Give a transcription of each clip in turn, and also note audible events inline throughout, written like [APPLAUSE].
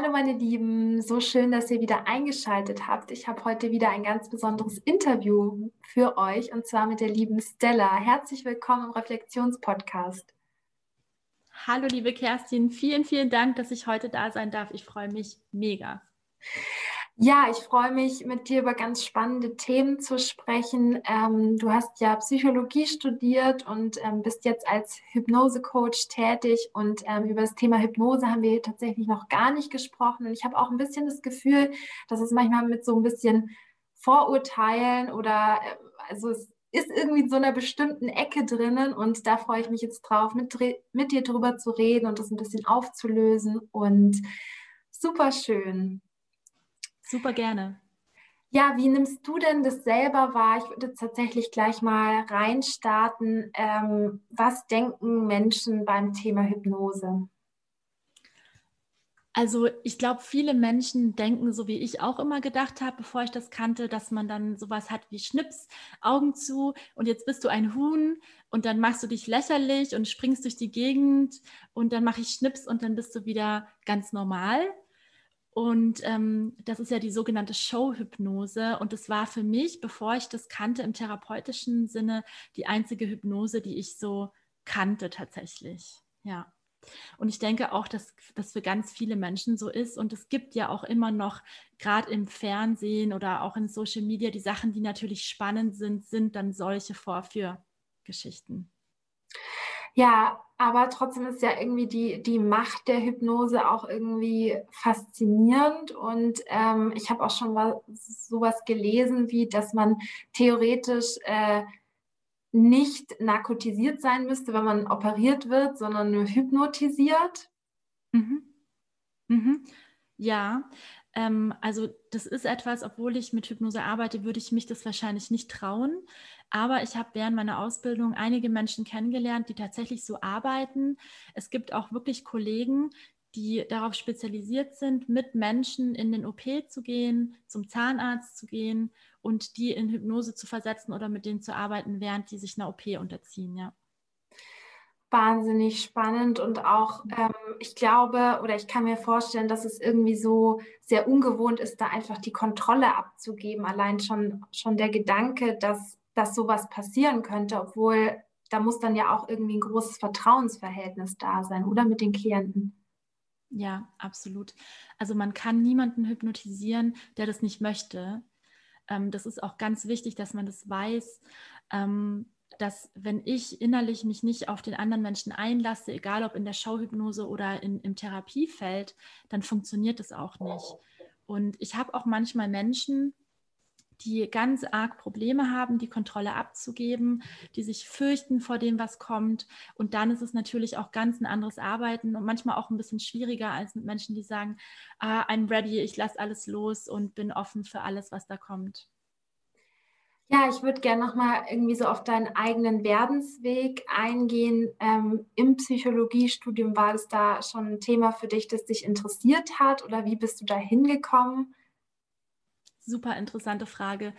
Hallo meine Lieben, so schön, dass ihr wieder eingeschaltet habt. Ich habe heute wieder ein ganz besonderes Interview für euch und zwar mit der lieben Stella. Herzlich willkommen im Reflexionspodcast. Hallo liebe Kerstin, vielen, vielen Dank, dass ich heute da sein darf. Ich freue mich mega. Ja, ich freue mich, mit dir über ganz spannende Themen zu sprechen. Ähm, du hast ja Psychologie studiert und ähm, bist jetzt als Hypnose-Coach tätig. Und ähm, über das Thema Hypnose haben wir tatsächlich noch gar nicht gesprochen. Und ich habe auch ein bisschen das Gefühl, dass es manchmal mit so ein bisschen Vorurteilen oder äh, also es ist irgendwie in so einer bestimmten Ecke drinnen. Und da freue ich mich jetzt drauf, mit, mit dir drüber zu reden und das ein bisschen aufzulösen. Und super schön. Super gerne. Ja, wie nimmst du denn das selber wahr? Ich würde tatsächlich gleich mal reinstarten. Ähm, was denken Menschen beim Thema Hypnose? Also ich glaube, viele Menschen denken, so wie ich auch immer gedacht habe, bevor ich das kannte, dass man dann sowas hat wie Schnips, Augen zu und jetzt bist du ein Huhn und dann machst du dich lächerlich und springst durch die Gegend und dann mache ich Schnips und dann bist du wieder ganz normal. Und ähm, das ist ja die sogenannte Showhypnose. Und das war für mich, bevor ich das kannte im therapeutischen Sinne, die einzige Hypnose, die ich so kannte tatsächlich. Ja. Und ich denke auch, dass das für ganz viele Menschen so ist. Und es gibt ja auch immer noch, gerade im Fernsehen oder auch in Social Media, die Sachen, die natürlich spannend sind, sind dann solche Vorführgeschichten. Ja, aber trotzdem ist ja irgendwie die, die Macht der Hypnose auch irgendwie faszinierend. Und ähm, ich habe auch schon mal sowas gelesen, wie dass man theoretisch äh, nicht narkotisiert sein müsste, wenn man operiert wird, sondern nur hypnotisiert. Mhm. Mhm. Ja, ähm, also das ist etwas, obwohl ich mit Hypnose arbeite, würde ich mich das wahrscheinlich nicht trauen. Aber ich habe während meiner Ausbildung einige Menschen kennengelernt, die tatsächlich so arbeiten. Es gibt auch wirklich Kollegen, die darauf spezialisiert sind, mit Menschen in den OP zu gehen, zum Zahnarzt zu gehen und die in Hypnose zu versetzen oder mit denen zu arbeiten, während die sich einer OP unterziehen, ja. Wahnsinnig spannend und auch, ähm, ich glaube oder ich kann mir vorstellen, dass es irgendwie so sehr ungewohnt ist, da einfach die Kontrolle abzugeben. Allein schon, schon der Gedanke, dass dass sowas passieren könnte, obwohl da muss dann ja auch irgendwie ein großes Vertrauensverhältnis da sein, oder mit den Klienten. Ja, absolut. Also man kann niemanden hypnotisieren, der das nicht möchte. Ähm, das ist auch ganz wichtig, dass man das weiß, ähm, dass wenn ich innerlich mich nicht auf den anderen Menschen einlasse, egal ob in der Showhypnose oder in, im Therapiefeld, dann funktioniert das auch nicht. Und ich habe auch manchmal Menschen, die ganz arg Probleme haben, die Kontrolle abzugeben, die sich fürchten vor dem, was kommt. Und dann ist es natürlich auch ganz ein anderes Arbeiten und manchmal auch ein bisschen schwieriger als mit Menschen, die sagen, ah, I'm ready, ich lasse alles los und bin offen für alles, was da kommt. Ja, ich würde gerne nochmal irgendwie so auf deinen eigenen Werdensweg eingehen. Ähm, Im Psychologiestudium war das da schon ein Thema für dich, das dich interessiert hat oder wie bist du da hingekommen? Super interessante Frage.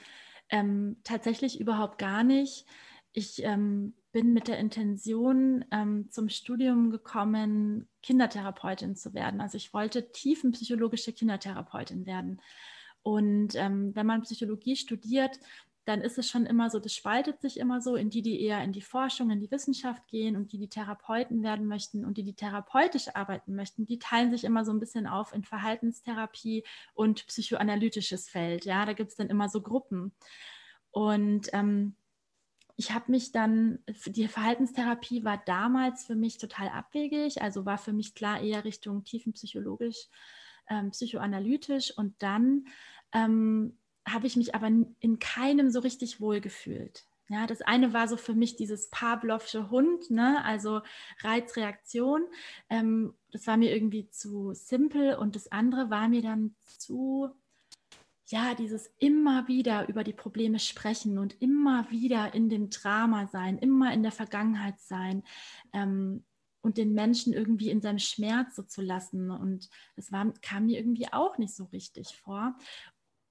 Ähm, tatsächlich überhaupt gar nicht. Ich ähm, bin mit der Intention ähm, zum Studium gekommen, Kindertherapeutin zu werden. Also ich wollte tiefenpsychologische Kindertherapeutin werden. Und ähm, wenn man Psychologie studiert, dann ist es schon immer so, das spaltet sich immer so in die, die eher in die Forschung, in die Wissenschaft gehen und die, die Therapeuten werden möchten und die, die therapeutisch arbeiten möchten, die teilen sich immer so ein bisschen auf in Verhaltenstherapie und psychoanalytisches Feld. Ja, da gibt es dann immer so Gruppen. Und ähm, ich habe mich dann, die Verhaltenstherapie war damals für mich total abwegig, also war für mich klar eher Richtung tiefenpsychologisch, ähm, psychoanalytisch und dann ähm, habe ich mich aber in keinem so richtig wohl gefühlt. Ja, das eine war so für mich dieses Pavlovsche Hund, ne? also Reizreaktion. Ähm, das war mir irgendwie zu simpel und das andere war mir dann zu, ja, dieses immer wieder über die Probleme sprechen und immer wieder in dem Drama sein, immer in der Vergangenheit sein ähm, und den Menschen irgendwie in seinem Schmerz so zu lassen. Und das war, kam mir irgendwie auch nicht so richtig vor.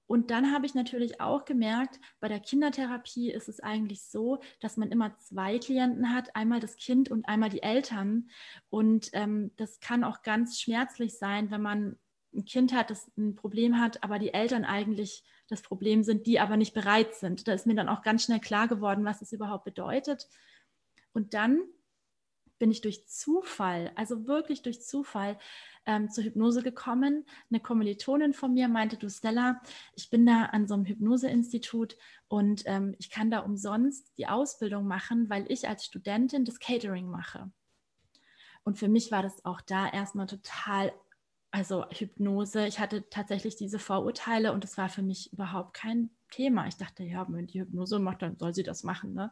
Und dann habe ich natürlich auch gemerkt, bei der Kindertherapie ist es eigentlich so, dass man immer zwei Klienten hat, einmal das Kind und einmal die Eltern. Und ähm, das kann auch ganz schmerzlich sein, wenn man ein Kind hat, das ein Problem hat, aber die Eltern eigentlich das Problem sind, die aber nicht bereit sind. Da ist mir dann auch ganz schnell klar geworden, was es überhaupt bedeutet. Und dann bin ich durch Zufall, also wirklich durch Zufall, ähm, zur Hypnose gekommen. Eine Kommilitonin von mir meinte, du Stella, ich bin da an so einem Hypnoseinstitut und ähm, ich kann da umsonst die Ausbildung machen, weil ich als Studentin das Catering mache. Und für mich war das auch da erstmal total also Hypnose, ich hatte tatsächlich diese Vorurteile und es war für mich überhaupt kein Thema. Ich dachte, ja, wenn die Hypnose macht, dann soll sie das machen. Ne?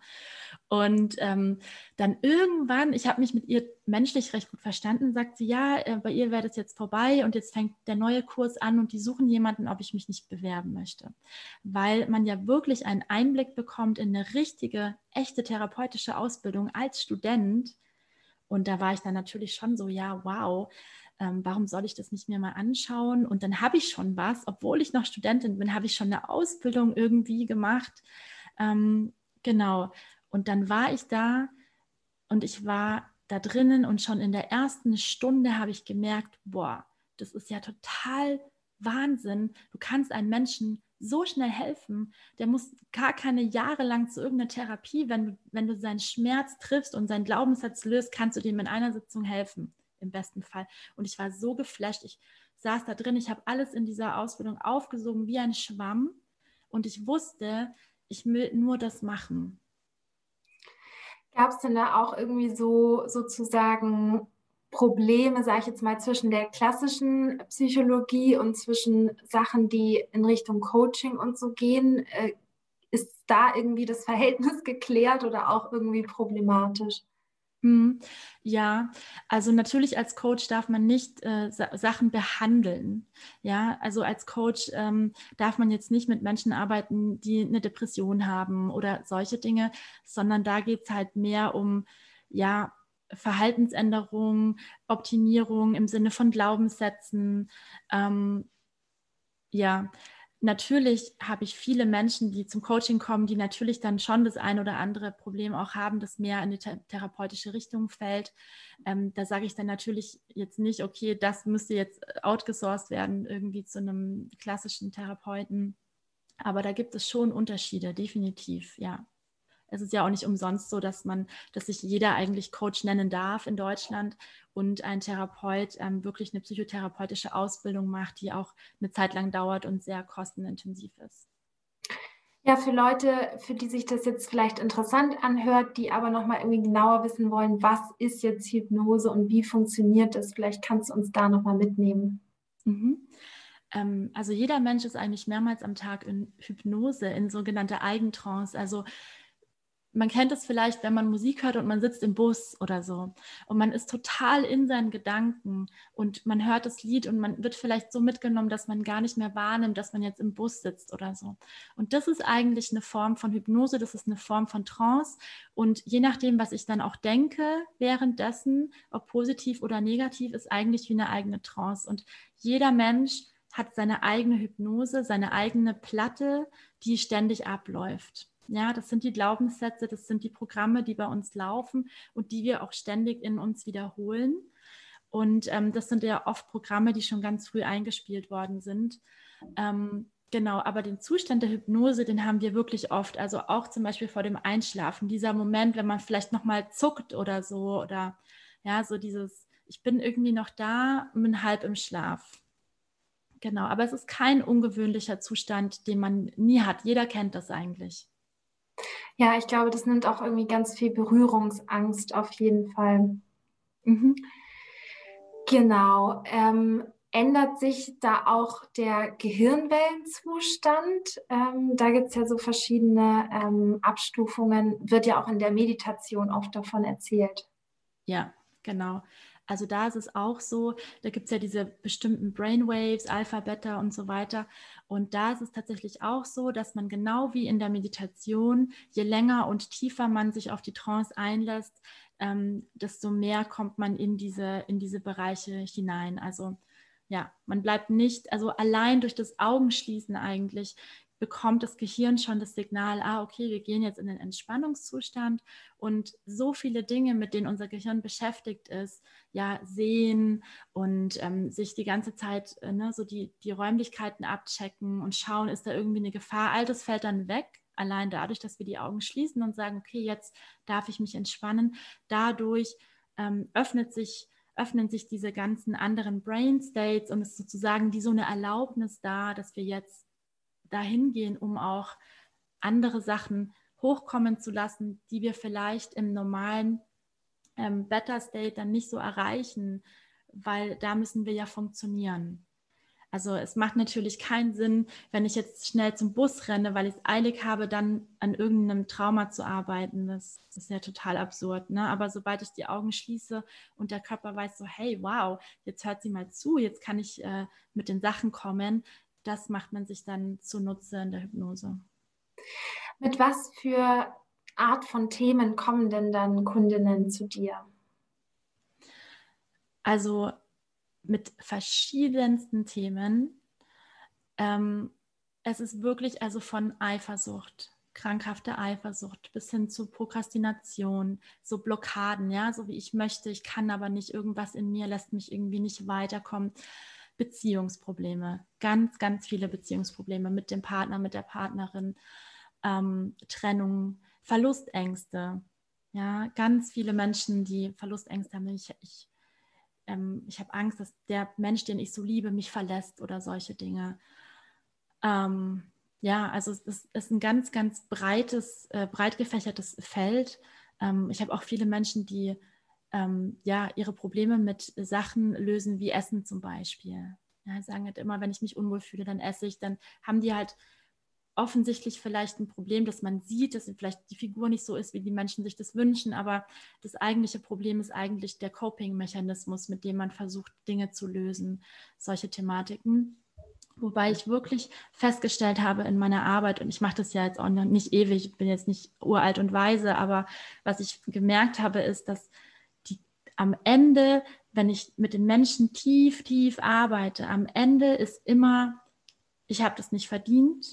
Und ähm, dann irgendwann, ich habe mich mit ihr menschlich recht gut verstanden, sagt sie, ja, äh, bei ihr wäre das jetzt vorbei und jetzt fängt der neue Kurs an und die suchen jemanden, ob ich mich nicht bewerben möchte. Weil man ja wirklich einen Einblick bekommt in eine richtige, echte therapeutische Ausbildung als Student. Und da war ich dann natürlich schon so, ja, wow, ähm, warum soll ich das nicht mehr mal anschauen? Und dann habe ich schon was, obwohl ich noch Studentin bin, habe ich schon eine Ausbildung irgendwie gemacht. Ähm, genau. Und dann war ich da und ich war da drinnen und schon in der ersten Stunde habe ich gemerkt, boah, das ist ja total Wahnsinn. Du kannst einem Menschen so schnell helfen. Der muss gar keine Jahre lang zu irgendeiner Therapie, wenn du, wenn du seinen Schmerz triffst und seinen Glaubenssatz löst, kannst du dem in einer Sitzung helfen im besten Fall. Und ich war so geflasht. Ich saß da drin, ich habe alles in dieser Ausbildung aufgesogen wie ein Schwamm und ich wusste, ich will nur das machen. Gab es denn da auch irgendwie so sozusagen Probleme, sage ich jetzt mal, zwischen der klassischen Psychologie und zwischen Sachen, die in Richtung Coaching und so gehen? Äh, ist da irgendwie das Verhältnis [LAUGHS] geklärt oder auch irgendwie problematisch? Hm, ja, also natürlich als Coach darf man nicht äh, Sachen behandeln. Ja, also als Coach ähm, darf man jetzt nicht mit Menschen arbeiten, die eine Depression haben oder solche Dinge, sondern da geht es halt mehr um, ja, Verhaltensänderung, Optimierung im Sinne von Glaubenssätzen. Ähm, ja, natürlich habe ich viele Menschen, die zum Coaching kommen, die natürlich dann schon das ein oder andere Problem auch haben, das mehr in die therapeutische Richtung fällt. Ähm, da sage ich dann natürlich jetzt nicht, okay, das müsste jetzt outgesourced werden, irgendwie zu einem klassischen Therapeuten. Aber da gibt es schon Unterschiede, definitiv, ja es ist ja auch nicht umsonst so, dass man, dass sich jeder eigentlich Coach nennen darf in Deutschland und ein Therapeut ähm, wirklich eine psychotherapeutische Ausbildung macht, die auch eine Zeit lang dauert und sehr kostenintensiv ist. Ja, für Leute, für die sich das jetzt vielleicht interessant anhört, die aber nochmal irgendwie genauer wissen wollen, was ist jetzt Hypnose und wie funktioniert das, vielleicht kannst du uns da nochmal mitnehmen. Mhm ähm, also jeder Mensch ist eigentlich mehrmals am Tag in Hypnose, in sogenannter Eigentrance. Also man kennt es vielleicht, wenn man Musik hört und man sitzt im Bus oder so und man ist total in seinen Gedanken und man hört das Lied und man wird vielleicht so mitgenommen, dass man gar nicht mehr wahrnimmt, dass man jetzt im Bus sitzt oder so. Und das ist eigentlich eine Form von Hypnose, das ist eine Form von Trance und je nachdem, was ich dann auch denke währenddessen, ob positiv oder negativ, ist eigentlich wie eine eigene Trance und jeder Mensch hat seine eigene Hypnose, seine eigene Platte, die ständig abläuft. Ja, das sind die Glaubenssätze, das sind die Programme, die bei uns laufen und die wir auch ständig in uns wiederholen. Und ähm, das sind ja oft Programme, die schon ganz früh eingespielt worden sind. Ähm, genau, aber den Zustand der Hypnose, den haben wir wirklich oft. Also auch zum Beispiel vor dem Einschlafen. Dieser Moment, wenn man vielleicht nochmal zuckt oder so oder ja, so dieses, ich bin irgendwie noch da bin halb im Schlaf. Genau, aber es ist kein ungewöhnlicher Zustand, den man nie hat. Jeder kennt das eigentlich. Ja, ich glaube, das nimmt auch irgendwie ganz viel Berührungsangst auf jeden Fall. Mhm. Genau. Ähm, ändert sich da auch der Gehirnwellenzustand? Ähm, da gibt es ja so verschiedene ähm, Abstufungen, wird ja auch in der Meditation oft davon erzählt. Ja, genau. Also da ist es auch so, da gibt es ja diese bestimmten Brainwaves, Alpha, Beta und so weiter. Und da ist es tatsächlich auch so, dass man genau wie in der Meditation, je länger und tiefer man sich auf die Trance einlässt, ähm, desto mehr kommt man in diese, in diese Bereiche hinein. Also ja, man bleibt nicht, also allein durch das Augenschließen eigentlich bekommt das Gehirn schon das Signal, ah, okay, wir gehen jetzt in den Entspannungszustand. Und so viele Dinge, mit denen unser Gehirn beschäftigt ist, ja, sehen und ähm, sich die ganze Zeit äh, ne, so die, die Räumlichkeiten abchecken und schauen, ist da irgendwie eine Gefahr, all das fällt dann weg, allein dadurch, dass wir die Augen schließen und sagen, okay, jetzt darf ich mich entspannen, dadurch ähm, öffnet sich öffnen sich diese ganzen anderen Brain States und es ist sozusagen wie so eine Erlaubnis da, dass wir jetzt dahin gehen, um auch andere Sachen hochkommen zu lassen, die wir vielleicht im normalen ähm, Better State dann nicht so erreichen, weil da müssen wir ja funktionieren. Also es macht natürlich keinen Sinn, wenn ich jetzt schnell zum Bus renne, weil ich es eilig habe, dann an irgendeinem Trauma zu arbeiten. Das, ist ja total absurd. Ne? Aber sobald ich die Augen schließe und der Körper weiß so, hey, wow, jetzt hört sie mal zu, jetzt kann ich äh, mit den Sachen kommen, das macht man sich dann zunutze in der Hypnose. Mit was für Art von Themen kommen denn dann Kundinnen zu dir? Also mit verschiedensten Themen. Ähm, es ist wirklich also von Eifersucht, krankhafte Eifersucht bis hin zu Prokrastination, so Blockaden, ja, so wie ich möchte, ich kann aber nicht, irgendwas in mir lässt mich irgendwie nicht weiterkommen. Beziehungsprobleme, ganz, ganz viele Beziehungsprobleme mit dem Partner, mit der Partnerin, ähm, Trennung, Verlustängste. Ja, ganz viele Menschen, die Verlustängste haben. Ich, ich ähm, ich habe Angst, dass der Mensch, den ich so liebe, mich verlässt oder solche Dinge. Ähm, ja, also es ist, ist, ein ganz, ganz breites, äh, breit gefächertes Feld. Ähm, ich habe auch viele Menschen, die ähm, ja ihre Probleme mit Sachen lösen, wie Essen zum Beispiel. Ja, sagen halt immer, wenn ich mich unwohl fühle, dann esse ich. Dann haben die halt offensichtlich vielleicht ein Problem, dass man sieht, dass vielleicht die Figur nicht so ist, wie die Menschen sich das wünschen, aber das eigentliche Problem ist eigentlich der Coping-Mechanismus, mit dem man versucht, Dinge zu lösen, solche Thematiken. Wobei ich wirklich festgestellt habe in meiner Arbeit, und ich mache das ja jetzt auch nicht ewig, ich bin jetzt nicht uralt und weise, aber was ich gemerkt habe, ist, dass am Ende, wenn ich mit den Menschen tief, tief arbeite, am Ende ist immer, ich habe das nicht verdient,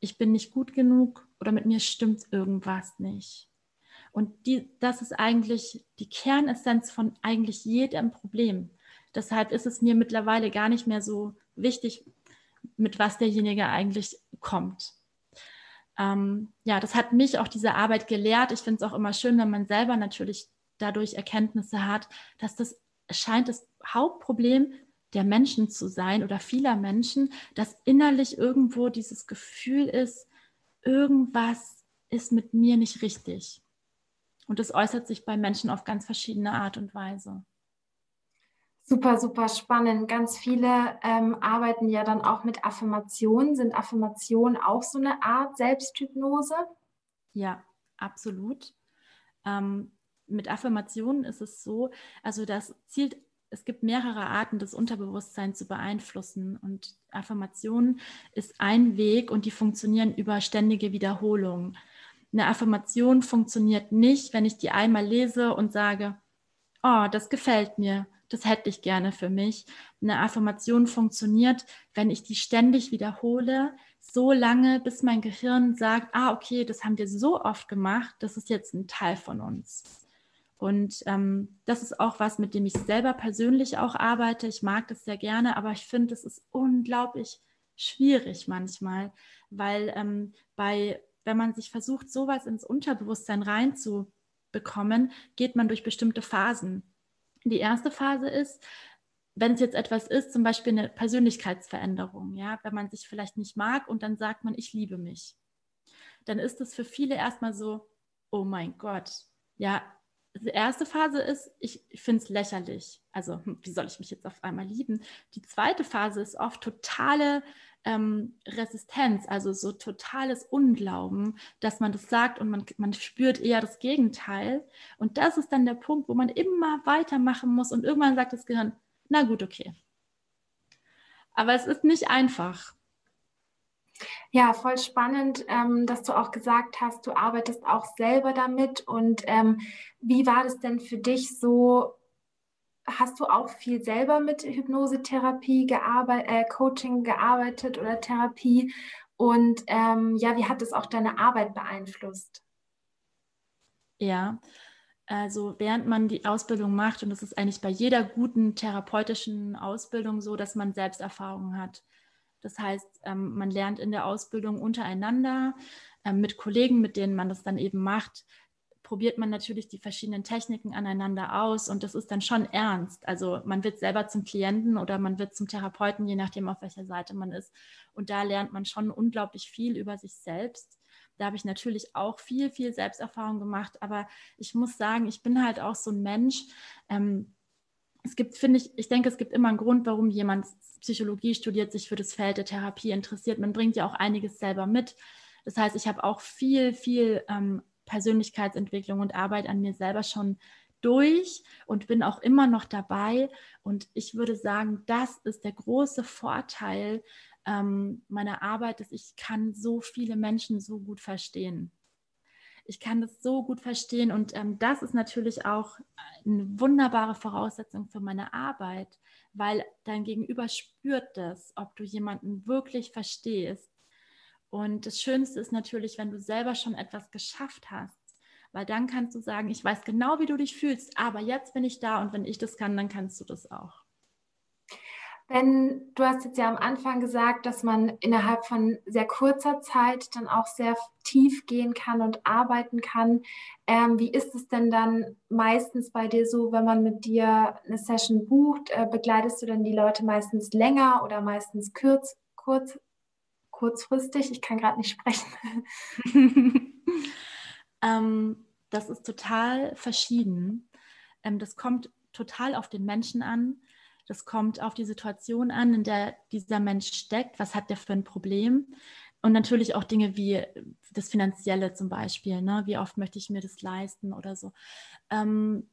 ich bin nicht gut genug oder mit mir stimmt irgendwas nicht. Und die, das ist eigentlich die Kernessenz von eigentlich jedem Problem. Deshalb ist es mir mittlerweile gar nicht mehr so wichtig, mit was derjenige eigentlich kommt. Ähm, ja, das hat mich auch diese Arbeit gelehrt. Ich finde es auch immer schön, wenn man selber natürlich dadurch Erkenntnisse hat, dass das scheint das Hauptproblem der Menschen zu sein oder vieler Menschen, dass innerlich irgendwo dieses Gefühl ist, irgendwas ist mit mir nicht richtig. Und das äußert sich bei Menschen auf ganz verschiedene Art und Weise. Super, super spannend. Ganz viele ähm, arbeiten ja dann auch mit Affirmationen. Sind Affirmationen auch so eine Art Selbsthypnose? Ja, absolut. Ähm, mit Affirmationen ist es so, also das zielt es gibt mehrere Arten, das Unterbewusstsein zu beeinflussen. Und Affirmation ist ein Weg und die funktionieren über ständige Wiederholung. Eine Affirmation funktioniert nicht, wenn ich die einmal lese und sage, oh, das gefällt mir, das hätte ich gerne für mich. Eine Affirmation funktioniert, wenn ich die ständig wiederhole, so lange, bis mein Gehirn sagt, ah, okay, das haben wir so oft gemacht, das ist jetzt ein Teil von uns. Und ähm, das ist auch was, mit dem ich selber persönlich auch arbeite. Ich mag das sehr gerne, aber ich finde, es ist unglaublich schwierig manchmal, weil ähm, bei, wenn man sich versucht, sowas ins Unterbewusstsein reinzubekommen, geht man durch bestimmte Phasen. Die erste Phase ist, wenn es jetzt etwas ist, zum Beispiel eine Persönlichkeitsveränderung, ja, wenn man sich vielleicht nicht mag und dann sagt man, ich liebe mich, dann ist es für viele erstmal so, oh mein Gott, ja, die erste Phase ist, ich finde es lächerlich. Also, hm, wie soll ich mich jetzt auf einmal lieben? Die zweite Phase ist oft totale ähm, Resistenz, also so totales Unglauben, dass man das sagt und man, man spürt eher das Gegenteil. Und das ist dann der Punkt, wo man immer weitermachen muss und irgendwann sagt das Gehirn, na gut, okay. Aber es ist nicht einfach. Ja, voll spannend, ähm, dass du auch gesagt hast, du arbeitest auch selber damit. Und ähm, wie war das denn für dich so? Hast du auch viel selber mit Hypnosetherapie gearbeitet, äh, Coaching gearbeitet oder Therapie? Und ähm, ja, wie hat es auch deine Arbeit beeinflusst? Ja, also während man die Ausbildung macht, und das ist eigentlich bei jeder guten therapeutischen Ausbildung so, dass man Selbsterfahrungen hat. Das heißt, ähm, man lernt in der Ausbildung untereinander ähm, mit Kollegen, mit denen man das dann eben macht, probiert man natürlich die verschiedenen Techniken aneinander aus und das ist dann schon ernst. Also man wird selber zum Klienten oder man wird zum Therapeuten, je nachdem, auf welcher Seite man ist. Und da lernt man schon unglaublich viel über sich selbst. Da habe ich natürlich auch viel, viel Selbsterfahrung gemacht, aber ich muss sagen, ich bin halt auch so ein Mensch. Ähm, es gibt, finde ich, ich denke, es gibt immer einen Grund, warum jemand Psychologie studiert, sich für das Feld der Therapie interessiert. Man bringt ja auch einiges selber mit. Das heißt, ich habe auch viel, viel ähm, Persönlichkeitsentwicklung und Arbeit an mir selber schon durch und bin auch immer noch dabei. Und ich würde sagen, das ist der große Vorteil ähm, meiner Arbeit, dass ich kann so viele Menschen so gut verstehen ich kann das so gut verstehen und ähm, das ist natürlich auch eine wunderbare Voraussetzung für meine Arbeit, weil dein Gegenüber spürt das, ob du jemanden wirklich verstehst. Und das Schönste ist natürlich, wenn du selber schon etwas geschafft hast, weil dann kannst du sagen, ich weiß genau, wie du dich fühlst, aber jetzt bin ich da und wenn ich das kann, dann kannst du das auch. Wenn du hast jetzt ja am Anfang gesagt, dass man innerhalb von sehr kurzer Zeit dann auch sehr tief gehen kann und arbeiten kann. Ähm, wie ist es denn dann meistens bei dir so, wenn man mit dir eine Session bucht? Äh, begleitest du dann die Leute meistens länger oder meistens kurz, kurz, kurzfristig? Ich kann gerade nicht sprechen. [LAUGHS] ähm, das ist total verschieden. Ähm, das kommt total auf den Menschen an. Das kommt auf die Situation an, in der dieser Mensch steckt. Was hat der für ein Problem? Und natürlich auch Dinge wie das Finanzielle zum Beispiel. Ne? Wie oft möchte ich mir das leisten oder so. Ähm,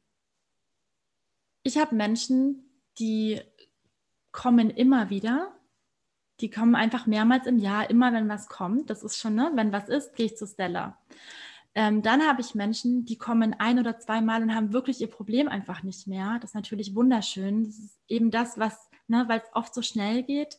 ich habe Menschen, die kommen immer wieder. Die kommen einfach mehrmals im Jahr, immer wenn was kommt. Das ist schon, ne? wenn was ist, gehe ich zu Stella. Ähm, dann habe ich Menschen, die kommen ein oder zweimal und haben wirklich ihr Problem einfach nicht mehr. Das ist natürlich wunderschön. Das ist eben das, was, ne, weil es oft so schnell geht.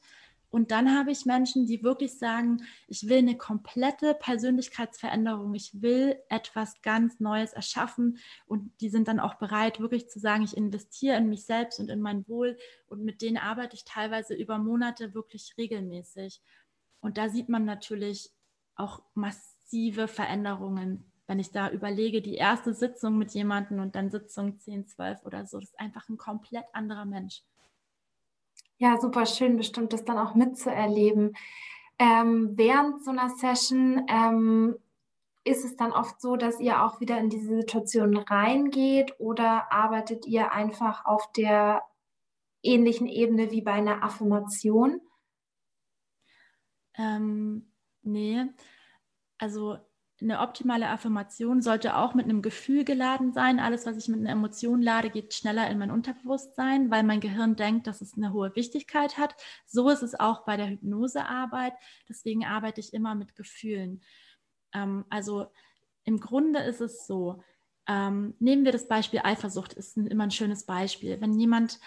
Und dann habe ich Menschen, die wirklich sagen, ich will eine komplette Persönlichkeitsveränderung, ich will etwas ganz Neues erschaffen und die sind dann auch bereit, wirklich zu sagen, ich investiere in mich selbst und in mein Wohl und mit denen arbeite ich teilweise über Monate wirklich regelmäßig. Und da sieht man natürlich auch massiv massive Veränderungen. Wenn ich da überlege, die erste Sitzung mit jemandem und dann Sitzung 10, 12 oder so, das ist einfach ein komplett anderer Mensch. Ja, super schön, bestimmt das dann auch mitzuerleben. Ähm, während so einer Session ähm, ist es dann oft so, dass ihr auch wieder in diese Situation reingeht oder arbeitet ihr einfach auf der ähnlichen Ebene wie bei einer Affirmation? Ähm, nee, also eine optimale Affirmation sollte auch mit einem Gefühl geladen sein. Alles, was ich mit einer Emotion lade, geht schneller in mein Unterbewusstsein, weil mein Gehirn denkt, dass es eine hohe Wichtigkeit hat. So ist es auch bei der Hypnosearbeit. Deswegen arbeite ich immer mit Gefühlen. Ähm, also im Grunde ist es so, ähm, nehmen wir das Beispiel Eifersucht, ist ein, immer ein schönes Beispiel. Wenn jemand,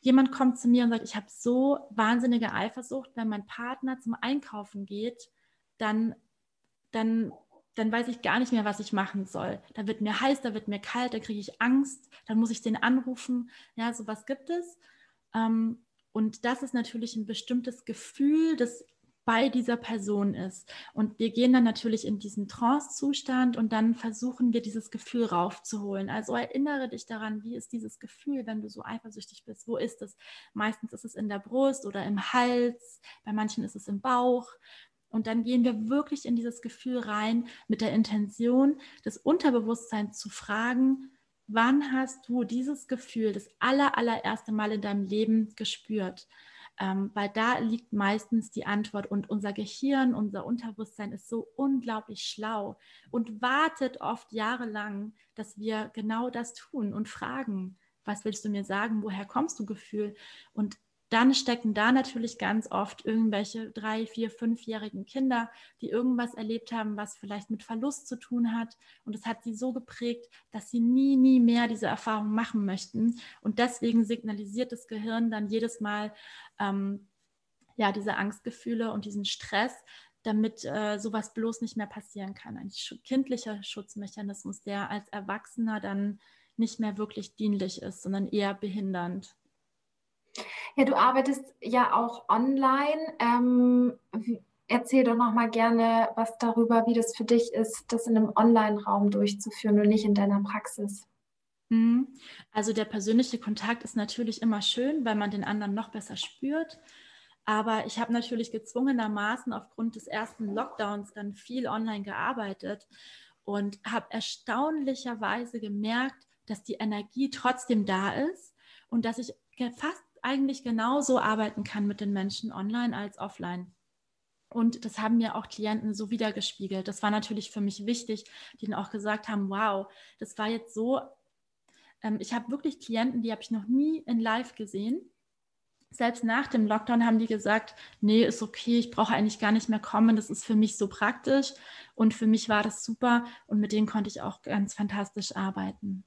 jemand kommt zu mir und sagt, ich habe so wahnsinnige Eifersucht, wenn mein Partner zum Einkaufen geht, dann dann, dann weiß ich gar nicht mehr, was ich machen soll. Da wird mir heiß, da wird mir kalt, da kriege ich Angst, dann muss ich den anrufen. Ja, sowas gibt es. Ähm, und das ist natürlich ein bestimmtes Gefühl, das bei dieser Person ist. Und wir gehen dann natürlich in diesen Trance-Zustand und dann versuchen wir dieses Gefühl raufzuholen. Also erinnere dich daran, wie ist dieses Gefühl, wenn du so eifersüchtig bist? Wo ist es? Meistens ist es in der Brust oder im Hals, bei manchen ist es im Bauch. Und dann gehen wir wirklich in dieses Gefühl rein mit der Intention, das Unterbewusstsein zu fragen, wann hast du dieses Gefühl das aller, allererste Mal in deinem Leben gespürt? Ähm, weil da liegt meistens die Antwort und unser Gehirn, unser Unterbewusstsein ist so unglaublich schlau und wartet oft jahrelang, dass wir genau das tun und fragen, was willst du mir sagen, woher kommst du Gefühl? Und dann stecken da natürlich ganz oft irgendwelche drei, vier, fünfjährigen Kinder, die irgendwas erlebt haben, was vielleicht mit Verlust zu tun hat. Und es hat sie so geprägt, dass sie nie, nie mehr diese Erfahrung machen möchten. Und deswegen signalisiert das Gehirn dann jedes Mal ähm, ja diese Angstgefühle und diesen Stress, damit äh, sowas bloß nicht mehr passieren kann. Ein kindlicher Schutzmechanismus, der als Erwachsener dann nicht mehr wirklich dienlich ist, sondern eher behindernd. Ja, du arbeitest ja auch online. Ähm, erzähl doch noch mal gerne was darüber, wie das für dich ist, das in einem Online-Raum durchzuführen und nicht in deiner Praxis. Mhm. Also der persönliche Kontakt ist natürlich immer schön, weil man den anderen noch besser spürt. Aber ich habe natürlich gezwungenermaßen aufgrund des ersten Lockdowns dann viel online gearbeitet und habe erstaunlicherweise gemerkt, dass die Energie trotzdem da ist und dass ich fast eigentlich genauso arbeiten kann mit den Menschen online als offline. Und das haben mir auch Klienten so wiedergespiegelt. Das war natürlich für mich wichtig, die dann auch gesagt haben, wow, das war jetzt so. Ähm, ich habe wirklich Klienten, die habe ich noch nie in Live gesehen. Selbst nach dem Lockdown haben die gesagt, nee, ist okay, ich brauche eigentlich gar nicht mehr kommen, das ist für mich so praktisch. Und für mich war das super und mit denen konnte ich auch ganz fantastisch arbeiten.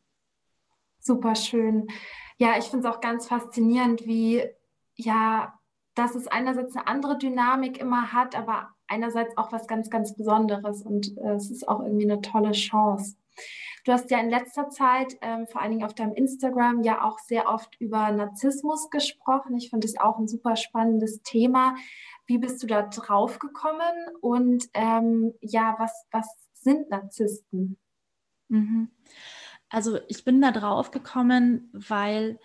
Super schön. Ja, ich finde es auch ganz faszinierend, wie, ja, dass es einerseits eine andere Dynamik immer hat, aber einerseits auch was ganz, ganz Besonderes und äh, es ist auch irgendwie eine tolle Chance. Du hast ja in letzter Zeit, ähm, vor allen Dingen auf deinem Instagram, ja auch sehr oft über Narzissmus gesprochen. Ich finde es auch ein super spannendes Thema. Wie bist du da drauf gekommen und ähm, ja, was, was sind Narzissten? Mhm. Also ich bin da drauf gekommen, weil,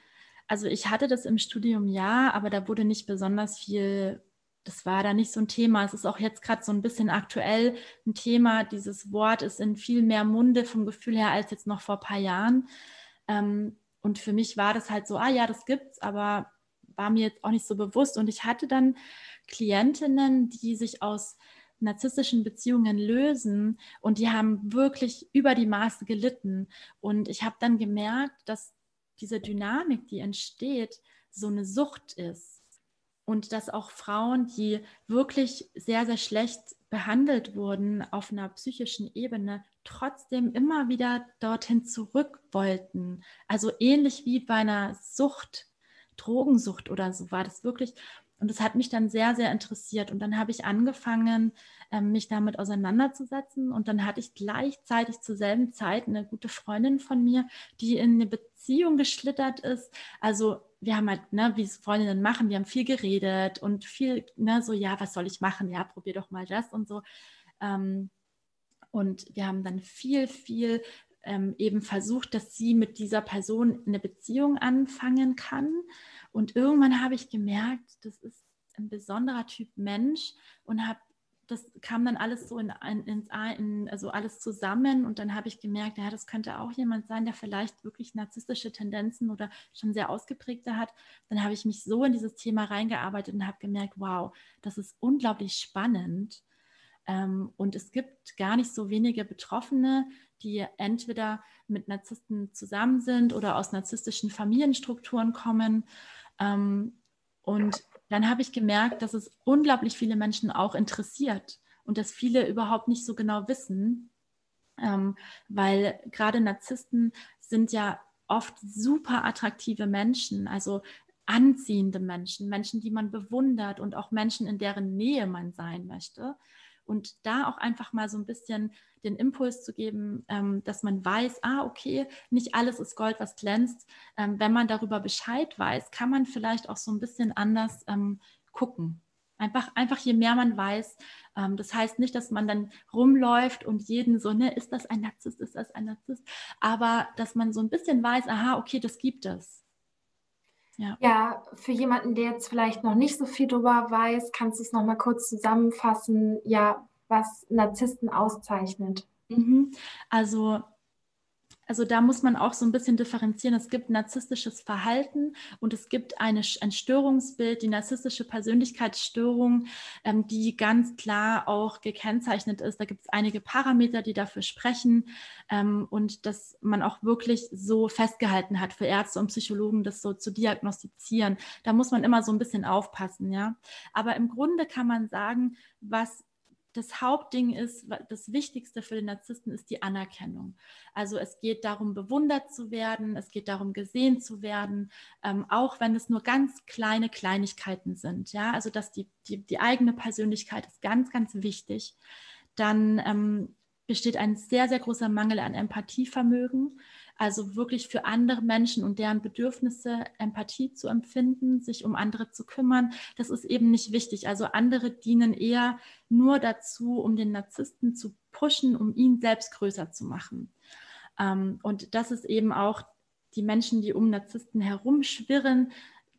also ich hatte das im Studium ja, aber da wurde nicht besonders viel, das war da nicht so ein Thema. Es ist auch jetzt gerade so ein bisschen aktuell ein Thema. Dieses Wort ist in viel mehr Munde vom Gefühl her als jetzt noch vor ein paar Jahren. Ähm, und für mich war das halt so, ah ja, das gibt's, aber war mir jetzt auch nicht so bewusst. Und ich hatte dann Klientinnen, die sich aus narzisstischen Beziehungen lösen und die haben wirklich über die Maße gelitten. Und ich habe dann gemerkt, dass diese Dynamik, die entsteht, so eine Sucht ist. Und dass auch Frauen, die wirklich sehr, sehr schlecht behandelt wurden auf einer psychischen Ebene, trotzdem immer wieder dorthin zurück wollten. Also ähnlich wie bei einer Sucht, Drogensucht oder so war das wirklich. Und das hat mich dann sehr, sehr interessiert. Und dann habe ich angefangen, ähm, mich damit auseinanderzusetzen. Und dann hatte ich gleichzeitig zur selben Zeit eine gute Freundin von mir, die in eine Beziehung geschlittert ist. Also wir haben halt, ne, wie es Freundinnen machen, wir haben viel geredet und viel, ne, so, ja, was soll ich machen? Ja, probier doch mal das und so. Ähm, und wir haben dann viel, viel ähm, eben versucht, dass sie mit dieser Person eine Beziehung anfangen kann. Und irgendwann habe ich gemerkt, das ist ein besonderer Typ Mensch und habe das kam dann alles so in, in, in, also alles zusammen und dann habe ich gemerkt, ja, das könnte auch jemand sein, der vielleicht wirklich narzisstische Tendenzen oder schon sehr ausgeprägte hat. Dann habe ich mich so in dieses Thema reingearbeitet und habe gemerkt, wow, das ist unglaublich spannend. Ähm, und es gibt gar nicht so wenige Betroffene, die entweder mit Narzissten zusammen sind oder aus narzisstischen Familienstrukturen kommen. Ähm, und dann habe ich gemerkt, dass es unglaublich viele Menschen auch interessiert und dass viele überhaupt nicht so genau wissen, ähm, weil gerade Narzissten sind ja oft super attraktive Menschen, also anziehende Menschen, Menschen, die man bewundert und auch Menschen, in deren Nähe man sein möchte und da auch einfach mal so ein bisschen den Impuls zu geben, ähm, dass man weiß, ah, okay, nicht alles ist Gold, was glänzt. Ähm, wenn man darüber Bescheid weiß, kann man vielleicht auch so ein bisschen anders ähm, gucken. Einfach, einfach je mehr man weiß. Das heißt nicht, dass man dann rumläuft und jeden so, ne, ist das ein Narzisst, ist das ein Narzisst? Aber dass man so ein bisschen weiß, aha, okay, das gibt es. Ja. ja, für jemanden, der jetzt vielleicht noch nicht so viel darüber weiß, kannst du es noch mal kurz zusammenfassen, ja, was Narzissten auszeichnet. Mhm. Also also da muss man auch so ein bisschen differenzieren. Es gibt narzisstisches Verhalten und es gibt eine, ein Störungsbild, die narzisstische Persönlichkeitsstörung, ähm, die ganz klar auch gekennzeichnet ist. Da gibt es einige Parameter, die dafür sprechen ähm, und dass man auch wirklich so festgehalten hat für Ärzte und Psychologen, das so zu diagnostizieren. Da muss man immer so ein bisschen aufpassen, ja. Aber im Grunde kann man sagen, was das Hauptding ist, das Wichtigste für den Narzissten ist die Anerkennung. Also es geht darum, bewundert zu werden, es geht darum, gesehen zu werden, ähm, auch wenn es nur ganz kleine Kleinigkeiten sind. Ja, also dass die, die, die eigene Persönlichkeit ist ganz, ganz wichtig. Dann ähm, besteht ein sehr, sehr großer Mangel an Empathievermögen. Also wirklich für andere Menschen und deren Bedürfnisse Empathie zu empfinden, sich um andere zu kümmern, das ist eben nicht wichtig. Also andere dienen eher nur dazu, um den Narzissten zu pushen, um ihn selbst größer zu machen. Ähm, und das ist eben auch die Menschen, die um Narzissten herumschwirren,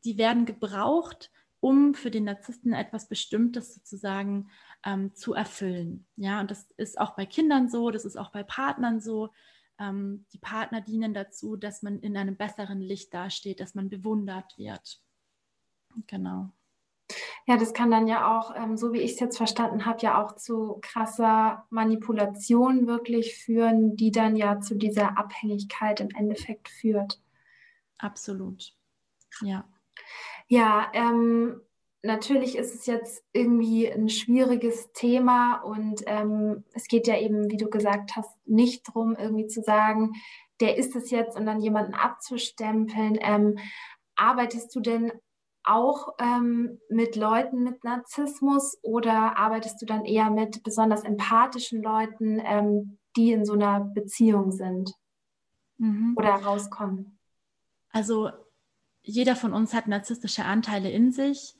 die werden gebraucht, um für den Narzissten etwas Bestimmtes sozusagen ähm, zu erfüllen. Ja, und das ist auch bei Kindern so, das ist auch bei Partnern so ähm, die Partner dienen dazu, dass man in einem besseren Licht dasteht, dass man bewundert wird. Genau. Ja, das kann dann ja auch, ähm, so wie ich es jetzt verstanden habe, ja auch zu krasser Manipulation wirklich führen, die dann ja zu dieser Abhängigkeit im Endeffekt führt. Absolut. Ja. Ja, ähm, natürlich ist es jetzt irgendwie ein schwieriges Thema und ähm, es geht ja eben, wie du gesagt hast, nicht darum, irgendwie zu sagen, der ist es jetzt und dann jemanden abzustempeln. Ähm, arbeitest du denn auch ähm, mit Leuten mit Narzissmus oder arbeitest du dann eher mit besonders empathischen Leuten, ähm, die in so einer Beziehung sind mhm. oder rauskommen? Also jeder von uns hat narzisstische Anteile in sich.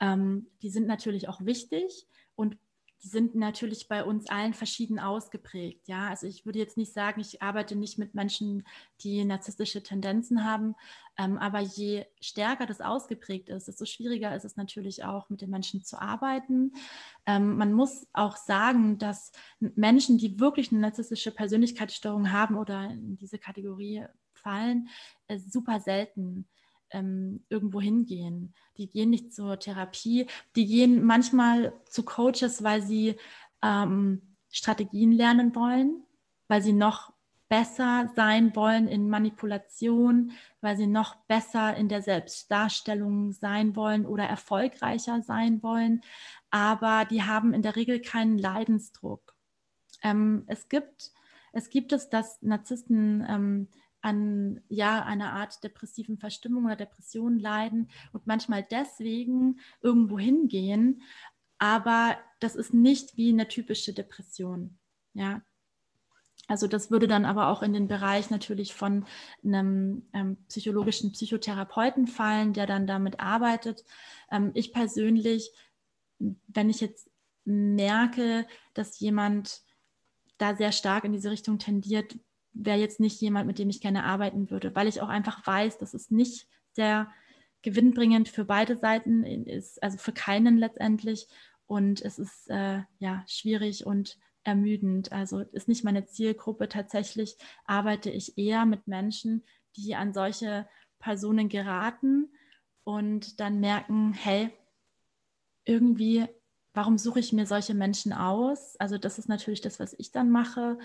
Ähm, die sind natürlich auch wichtig und die sind natürlich bei uns allen verschieden ausgeprägt. Ja, also ich würde jetzt nicht sagen, ich arbeite nicht mit Menschen, die narzisstische Tendenzen haben, ähm, aber je stärker das ausgeprägt ist, desto schwieriger ist es natürlich auch, mit den Menschen zu arbeiten. Ähm, man muss auch sagen, dass Menschen, die wirklich eine narzisstische Persönlichkeitsstörung haben oder in diese Kategorie fallen, äh, super selten ähm, irgendwo hingehen. Die gehen nicht zur Therapie, die gehen manchmal zu Coaches, weil sie ähm, Strategien lernen wollen, weil sie noch besser sein wollen in Manipulation, weil sie noch besser in der Selbstdarstellung sein wollen oder erfolgreicher sein wollen. Aber die haben in der Regel keinen Leidensdruck. Ähm, es gibt es gibt es, dass Narzissten ähm, an ja, einer Art depressiven Verstimmung oder Depression leiden und manchmal deswegen irgendwo hingehen. Aber das ist nicht wie eine typische Depression. Ja, also das würde dann aber auch in den Bereich natürlich von einem ähm, psychologischen Psychotherapeuten fallen, der dann damit arbeitet. Ähm, ich persönlich, wenn ich jetzt merke, dass jemand da sehr stark in diese Richtung tendiert, wäre jetzt nicht jemand, mit dem ich gerne arbeiten würde, weil ich auch einfach weiß, dass es nicht sehr gewinnbringend für beide Seiten ist, also für keinen letztendlich. Und es ist äh, ja schwierig und ermüdend. Also ist nicht meine Zielgruppe. Tatsächlich arbeite ich eher mit Menschen, die an solche Personen geraten und dann merken, hey, irgendwie, warum suche ich mir solche Menschen aus? Also das ist natürlich das, was ich dann mache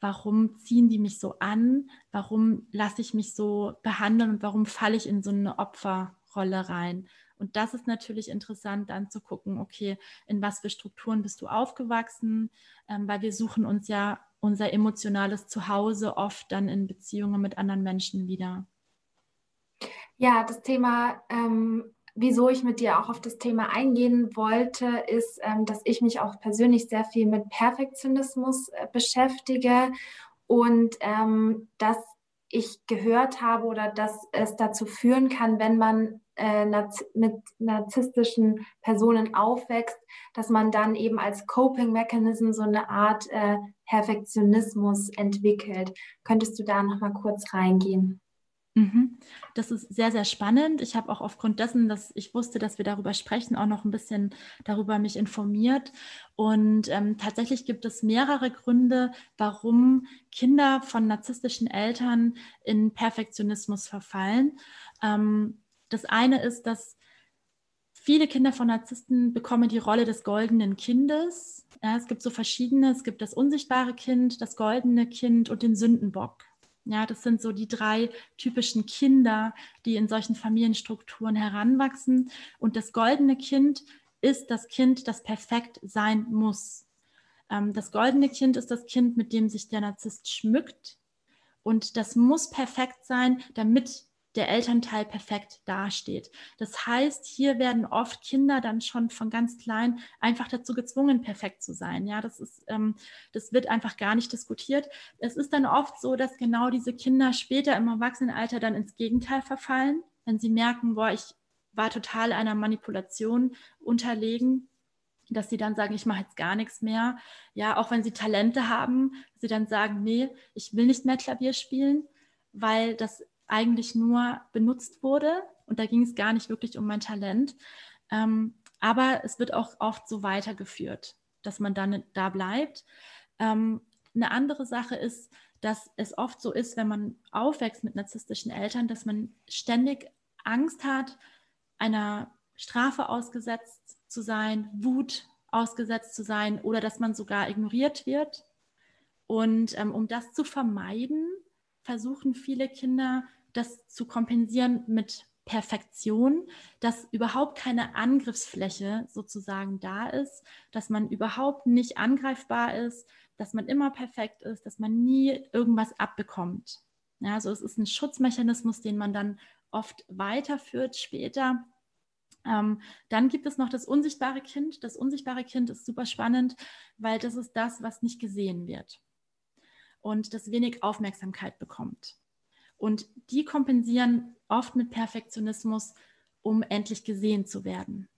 warum ziehen die mich so an, warum lasse ich mich so behandeln und warum falle ich in so eine Opferrolle rein. Und das ist natürlich interessant, dann zu gucken, okay, in was für Strukturen bist du aufgewachsen, ähm, weil wir suchen uns ja unser emotionales Zuhause oft dann in Beziehungen mit anderen Menschen wieder. Ja, das Thema ähm, wieso ich mit dir auch auf das Thema eingehen wollte, ist, ähm, dass ich mich auch persönlich sehr viel mit Perfektionismus äh, beschäftige und ähm, dass ich gehört habe oder dass es dazu führen kann, wenn man äh, mit narzisstischen Personen aufwächst, dass man dann eben als Coping-Mechanism so eine Art äh, Perfektionismus entwickelt. Könntest du da noch mal kurz reingehen? Mhm. Das ist sehr, sehr spannend. Ich habe auch aufgrund dessen, dass ich wusste, dass wir darüber sprechen, auch noch ein bisschen darüber mich informiert. Und ähm, tatsächlich gibt es mehrere Gründe, warum Kinder von narzisstischen Eltern in Perfektionismus verfallen. Ähm, das eine ist, dass viele Kinder von Narzissten bekommen die Rolle des goldenen Kindes. Ja, es gibt so verschiedene. Es gibt das unsichtbare Kind, das goldene Kind und den Sündenbock. Ja, das sind so die drei typischen Kinder, die in solchen Familienstrukturen heranwachsen. Und das goldene Kind ist das Kind, das perfekt sein muss. Ähm, das goldene Kind ist das Kind, mit dem sich der Narzisst schmückt. Und das muss perfekt sein, damit der Elternteil perfekt dasteht. Das heißt, hier werden oft Kinder dann schon von ganz klein einfach dazu gezwungen, perfekt zu sein. Ja, das ist, ähm, das wird einfach gar nicht diskutiert. Es ist dann oft so, dass genau diese Kinder später im Erwachsenenalter dann ins Gegenteil verfallen, wenn sie merken, boah, ich war total einer Manipulation unterlegen, dass sie dann sagen, ich mache jetzt gar nichts mehr. Ja, auch wenn sie Talente haben, sie dann sagen, nee, ich will nicht mehr Klavier spielen, weil das eigentlich nur benutzt wurde und da ging es gar nicht wirklich um mein Talent. Ähm, aber es wird auch oft so weitergeführt, dass man dann da bleibt. Ähm, eine andere Sache ist, dass es oft so ist, wenn man aufwächst mit narzisstischen Eltern, dass man ständig Angst hat, einer Strafe ausgesetzt zu sein, Wut ausgesetzt zu sein oder dass man sogar ignoriert wird. Und ähm, um das zu vermeiden, versuchen viele Kinder das zu kompensieren mit Perfektion, dass überhaupt keine Angriffsfläche sozusagen da ist, dass man überhaupt nicht angreifbar ist, dass man immer perfekt ist, dass man nie irgendwas abbekommt. Ja, also es ist ein Schutzmechanismus, den man dann oft weiterführt später. Ähm, dann gibt es noch das unsichtbare Kind. Das unsichtbare Kind ist super spannend, weil das ist das, was nicht gesehen wird und das wenig Aufmerksamkeit bekommt. Und die kompensieren oft mit Perfektionismus, um endlich gesehen zu werden.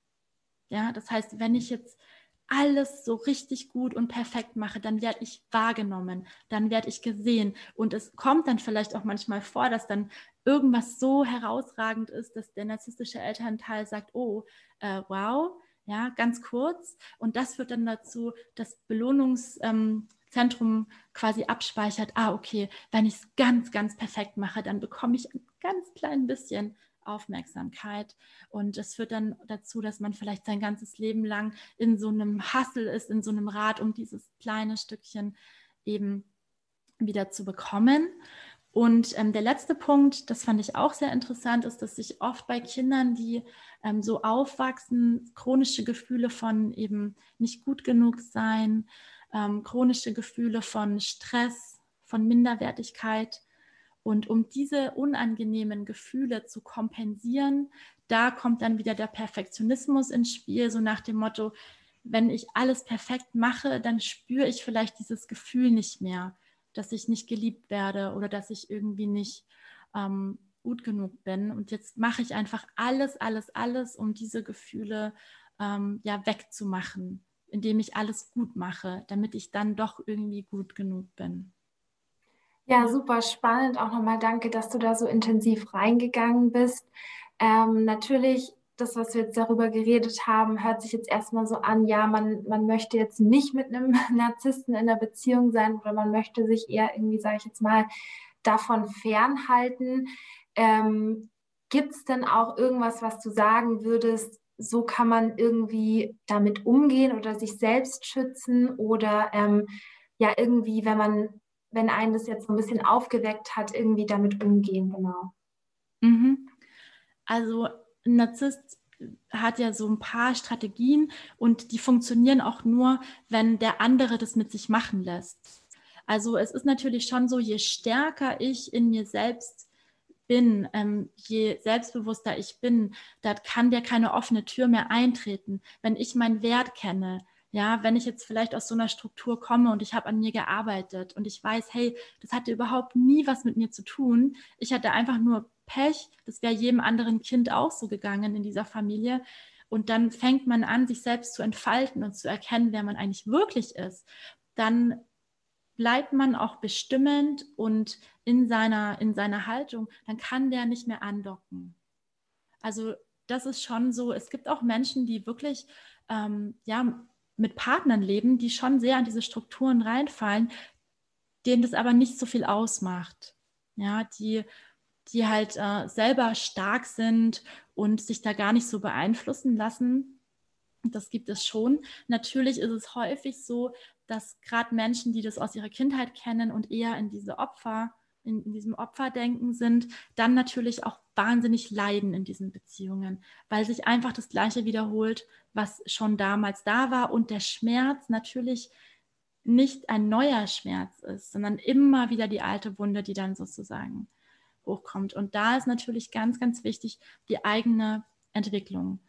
Ja, das heißt, wenn ich jetzt alles so richtig gut und perfekt mache, dann werde ich wahrgenommen, dann werde ich gesehen. Und es kommt dann vielleicht auch manchmal vor, dass dann irgendwas so herausragend ist, dass der narzisstische Elternteil sagt, oh, äh, wow, ja, ganz kurz. Und das führt dann dazu, dass Belohnungs... Ähm, Zentrum quasi abspeichert, ah, okay, wenn ich es ganz, ganz perfekt mache, dann bekomme ich ein ganz klein bisschen Aufmerksamkeit. Und es führt dann dazu, dass man vielleicht sein ganzes Leben lang in so einem Hassel ist, in so einem Rad, um dieses kleine Stückchen eben wieder zu bekommen. Und ähm, der letzte Punkt, das fand ich auch sehr interessant, ist, dass sich oft bei Kindern, die ähm, so aufwachsen, chronische Gefühle von eben nicht gut genug sein, ähm, chronische Gefühle von Stress, von Minderwertigkeit. Und um diese unangenehmen Gefühle zu kompensieren, da kommt dann wieder der Perfektionismus ins Spiel, so nach dem Motto, wenn ich alles perfekt mache, dann spüre ich vielleicht dieses Gefühl nicht mehr, dass ich nicht geliebt werde oder dass ich irgendwie nicht ähm, gut genug bin. Und jetzt mache ich einfach alles, alles, alles, um diese Gefühle ähm, ja wegzumachen indem ich alles gut mache, damit ich dann doch irgendwie gut genug bin. Ja, super spannend. Auch nochmal danke, dass du da so intensiv reingegangen bist. Ähm, natürlich, das, was wir jetzt darüber geredet haben, hört sich jetzt erstmal so an, ja, man, man möchte jetzt nicht mit einem [LAUGHS] Narzissten in der Beziehung sein oder man möchte sich eher irgendwie, sage ich jetzt mal, davon fernhalten. Ähm, Gibt es denn auch irgendwas, was du sagen würdest, so kann man irgendwie damit umgehen oder sich selbst schützen oder ähm, ja irgendwie, wenn man, wenn einen das jetzt so ein bisschen aufgeweckt hat, irgendwie damit umgehen, genau. Mhm. Also ein Narzisst hat ja so ein paar Strategien und die funktionieren auch nur, wenn der andere das mit sich machen lässt. Also es ist natürlich schon so, je stärker ich in mir selbst bin, ähm, je selbstbewusster ich bin, da kann der keine offene Tür mehr eintreten. Wenn ich meinen Wert kenne, ja, wenn ich jetzt vielleicht aus so einer Struktur komme und ich habe an mir gearbeitet und ich weiß, hey, das hatte überhaupt nie was mit mir zu tun. Ich hatte einfach nur Pech. Das wäre jedem anderen Kind auch so gegangen in dieser Familie. Und dann fängt man an, sich selbst zu entfalten und zu erkennen, wer man eigentlich wirklich ist. Dann bleibt man auch bestimmend und in seiner, in seiner Haltung, dann kann der nicht mehr andocken. Also das ist schon so, es gibt auch Menschen, die wirklich ähm, ja, mit Partnern leben, die schon sehr an diese Strukturen reinfallen, denen das aber nicht so viel ausmacht. Ja, die, die halt äh, selber stark sind und sich da gar nicht so beeinflussen lassen. Das gibt es schon. Natürlich ist es häufig so, dass gerade Menschen, die das aus ihrer Kindheit kennen und eher in diese Opfer, in, in, diesem Opferdenken sind, dann natürlich auch wahnsinnig leiden in diesen Beziehungen, weil sich einfach das Gleiche wiederholt, was schon damals da war und der Schmerz natürlich nicht ein neuer Schmerz ist, sondern immer wieder die alte Wunde, die dann sozusagen hochkommt. Und da ist natürlich ganz, ganz wichtig die eigene Entwicklung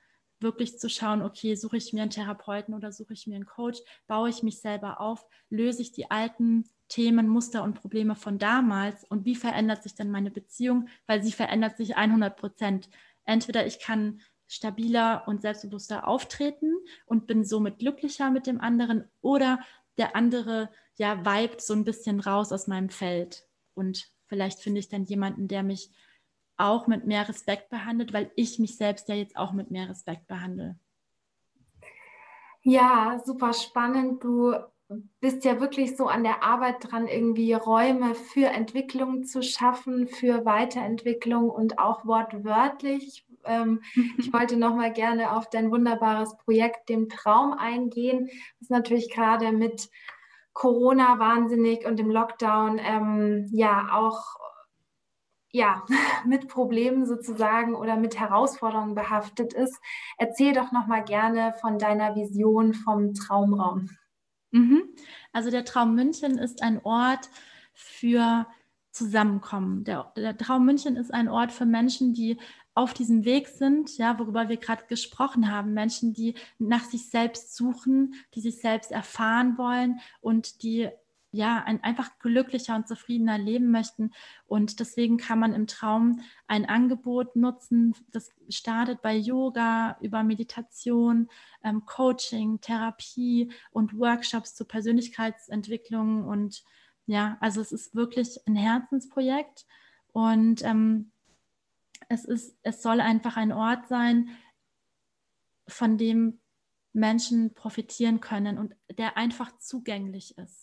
wirklich zu schauen, okay, suche ich mir einen Therapeuten oder suche ich mir einen Coach, baue ich mich selber auf, löse ich die alten Themen, Muster und Probleme von damals? Und wie verändert sich dann meine Beziehung, weil sie verändert sich 100 Prozent. Entweder ich kann stabiler und selbstbewusster auftreten und bin somit glücklicher mit dem anderen oder der andere ja vibet so ein bisschen raus aus meinem Feld. Und vielleicht finde ich dann jemanden, der mich auch mit mehr Respekt behandelt, weil ich mich selbst ja jetzt auch mit mehr Respekt behandle. Ja, super spannend. Du bist ja wirklich so an der Arbeit dran, irgendwie Räume für Entwicklung zu schaffen, für Weiterentwicklung und auch wortwörtlich. Ähm, [LAUGHS] ich wollte noch mal gerne auf dein wunderbares Projekt, dem Traum, eingehen, was natürlich gerade mit Corona wahnsinnig und dem Lockdown ähm, ja auch ja, [LAUGHS] mit Problemen sozusagen oder mit Herausforderungen behaftet ist. Erzähl doch noch mal gerne von deiner Vision vom Traumraum. Mhm. Also der Traum München ist ein Ort für Zusammenkommen. Der, der Traum München ist ein Ort für Menschen, die auf diesem Weg sind, ja, worüber wir gerade gesprochen haben, Menschen, die nach sich selbst suchen, die sich selbst erfahren wollen und die ja, ein, einfach glücklicher und zufriedener leben möchten. Und deswegen kann man im Traum ein Angebot nutzen, das startet bei Yoga, über Meditation, ähm, Coaching, Therapie und Workshops zur Persönlichkeitsentwicklung. Und ja, also es ist wirklich ein Herzensprojekt und ähm, es, ist, es soll einfach ein Ort sein, von dem Menschen profitieren können und der einfach zugänglich ist.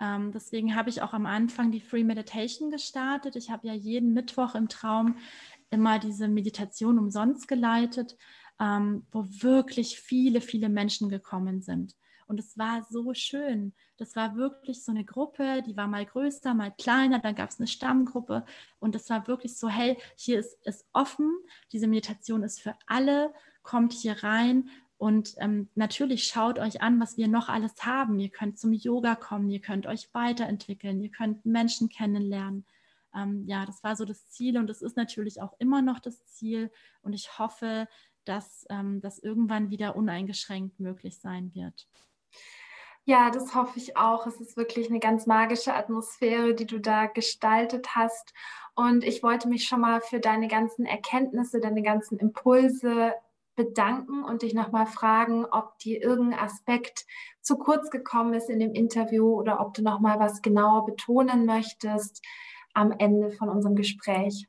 Ähm, deswegen habe ich auch am Anfang die Free Meditation gestartet. Ich habe ja jeden Mittwoch im Traum immer diese Meditation umsonst geleitet, ähm, wo wirklich viele, viele Menschen gekommen sind. Und es war so schön. Das war wirklich so eine Gruppe, die war mal größer, mal kleiner, dann gab es eine Stammgruppe. Und es war wirklich so, hey, hier ist es offen, diese Meditation ist für alle, kommt hier rein und ähm, natürlich schaut euch an, was wir noch alles haben. Ihr könnt zum Yoga kommen, ihr könnt euch weiterentwickeln, ihr könnt Menschen kennenlernen. Ähm, ja, das war so das Ziel und es ist natürlich auch immer noch das Ziel. Und ich hoffe, dass ähm, das irgendwann wieder uneingeschränkt möglich sein wird. Ja, das hoffe ich auch. Es ist wirklich eine ganz magische Atmosphäre, die du da gestaltet hast. Und ich wollte mich schon mal für deine ganzen Erkenntnisse, deine ganzen Impulse bedanken und dich nochmal fragen, ob dir irgendein Aspekt zu kurz gekommen ist in dem Interview oder ob du nochmal was genauer betonen möchtest am Ende von unserem Gespräch.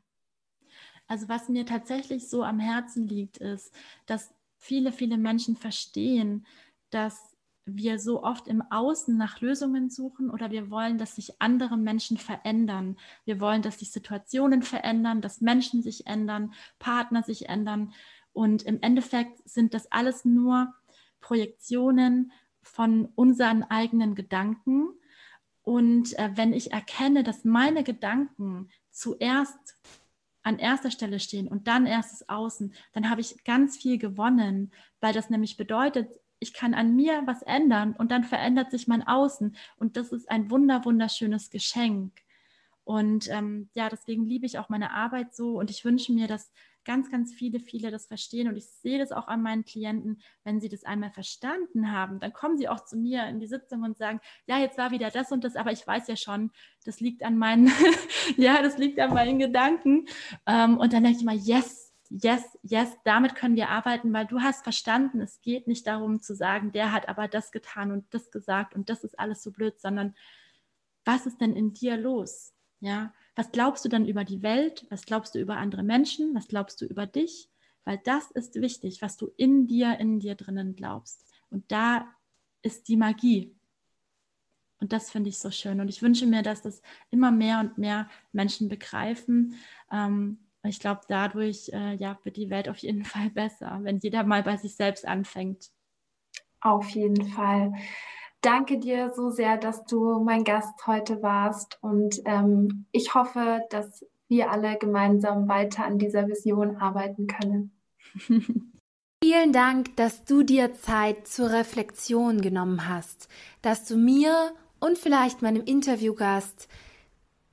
Also was mir tatsächlich so am Herzen liegt, ist, dass viele, viele Menschen verstehen, dass wir so oft im Außen nach Lösungen suchen oder wir wollen, dass sich andere Menschen verändern. Wir wollen, dass sich Situationen verändern, dass Menschen sich ändern, Partner sich ändern. Und im Endeffekt sind das alles nur Projektionen von unseren eigenen Gedanken. Und äh, wenn ich erkenne, dass meine Gedanken zuerst an erster Stelle stehen und dann erst das Außen, dann habe ich ganz viel gewonnen, weil das nämlich bedeutet, ich kann an mir was ändern und dann verändert sich mein Außen. Und das ist ein wunder, wunderschönes Geschenk. Und ähm, ja, deswegen liebe ich auch meine Arbeit so und ich wünsche mir, dass ganz, ganz viele, viele das verstehen. Und ich sehe das auch an meinen Klienten, wenn sie das einmal verstanden haben, dann kommen sie auch zu mir in die Sitzung und sagen, ja, jetzt war wieder das und das, aber ich weiß ja schon, das liegt an meinen, [LAUGHS] ja, das liegt an meinen Gedanken. Ähm, und dann denke ich mal, yes, yes, yes, damit können wir arbeiten, weil du hast verstanden, es geht nicht darum zu sagen, der hat aber das getan und das gesagt und das ist alles so blöd, sondern was ist denn in dir los? Ja, was glaubst du dann über die Welt? Was glaubst du über andere Menschen? Was glaubst du über dich? Weil das ist wichtig, was du in dir, in dir drinnen glaubst. Und da ist die Magie. Und das finde ich so schön. Und ich wünsche mir, dass das immer mehr und mehr Menschen begreifen. Ähm, ich glaube, dadurch äh, ja, wird die Welt auf jeden [LAUGHS] Fall besser, wenn jeder mal bei sich selbst anfängt. Auf jeden Fall. Danke dir so sehr, dass du mein Gast heute warst. Und ähm, ich hoffe, dass wir alle gemeinsam weiter an dieser Vision arbeiten können. [LAUGHS] Vielen Dank, dass du dir Zeit zur Reflexion genommen hast, dass du mir und vielleicht meinem Interviewgast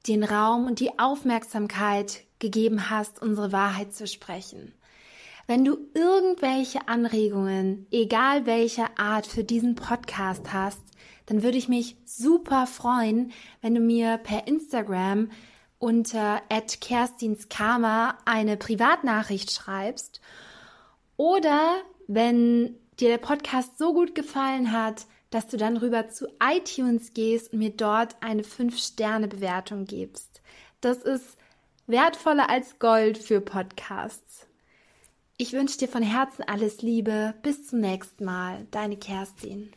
den Raum und die Aufmerksamkeit gegeben hast, unsere Wahrheit zu sprechen. Wenn du irgendwelche Anregungen, egal welcher Art, für diesen Podcast hast, dann würde ich mich super freuen, wenn du mir per Instagram unter @kerstinskarma eine Privatnachricht schreibst oder wenn dir der Podcast so gut gefallen hat, dass du dann rüber zu iTunes gehst und mir dort eine 5-Sterne-Bewertung gibst. Das ist wertvoller als Gold für Podcasts. Ich wünsche dir von Herzen alles Liebe. Bis zum nächsten Mal. Deine Kerstin.